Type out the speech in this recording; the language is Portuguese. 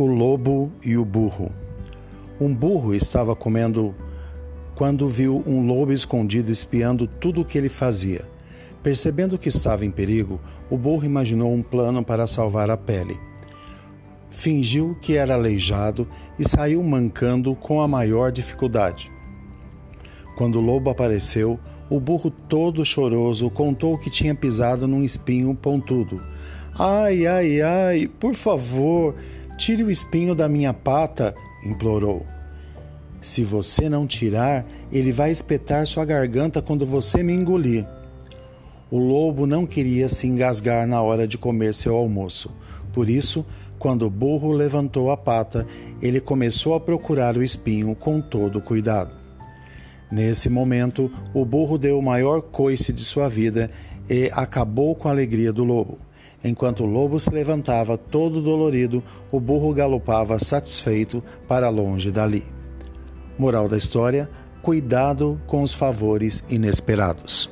O lobo e o burro. Um burro estava comendo quando viu um lobo escondido espiando tudo o que ele fazia. Percebendo que estava em perigo, o burro imaginou um plano para salvar a pele. Fingiu que era aleijado e saiu mancando com a maior dificuldade. Quando o lobo apareceu, o burro todo choroso contou que tinha pisado num espinho pontudo. Ai, ai, ai, por favor, Tire o espinho da minha pata, implorou. Se você não tirar, ele vai espetar sua garganta quando você me engolir. O lobo não queria se engasgar na hora de comer seu almoço. Por isso, quando o burro levantou a pata, ele começou a procurar o espinho com todo cuidado. Nesse momento, o burro deu o maior coice de sua vida e acabou com a alegria do lobo. Enquanto o lobo se levantava todo dolorido, o burro galopava satisfeito para longe dali. Moral da história: cuidado com os favores inesperados.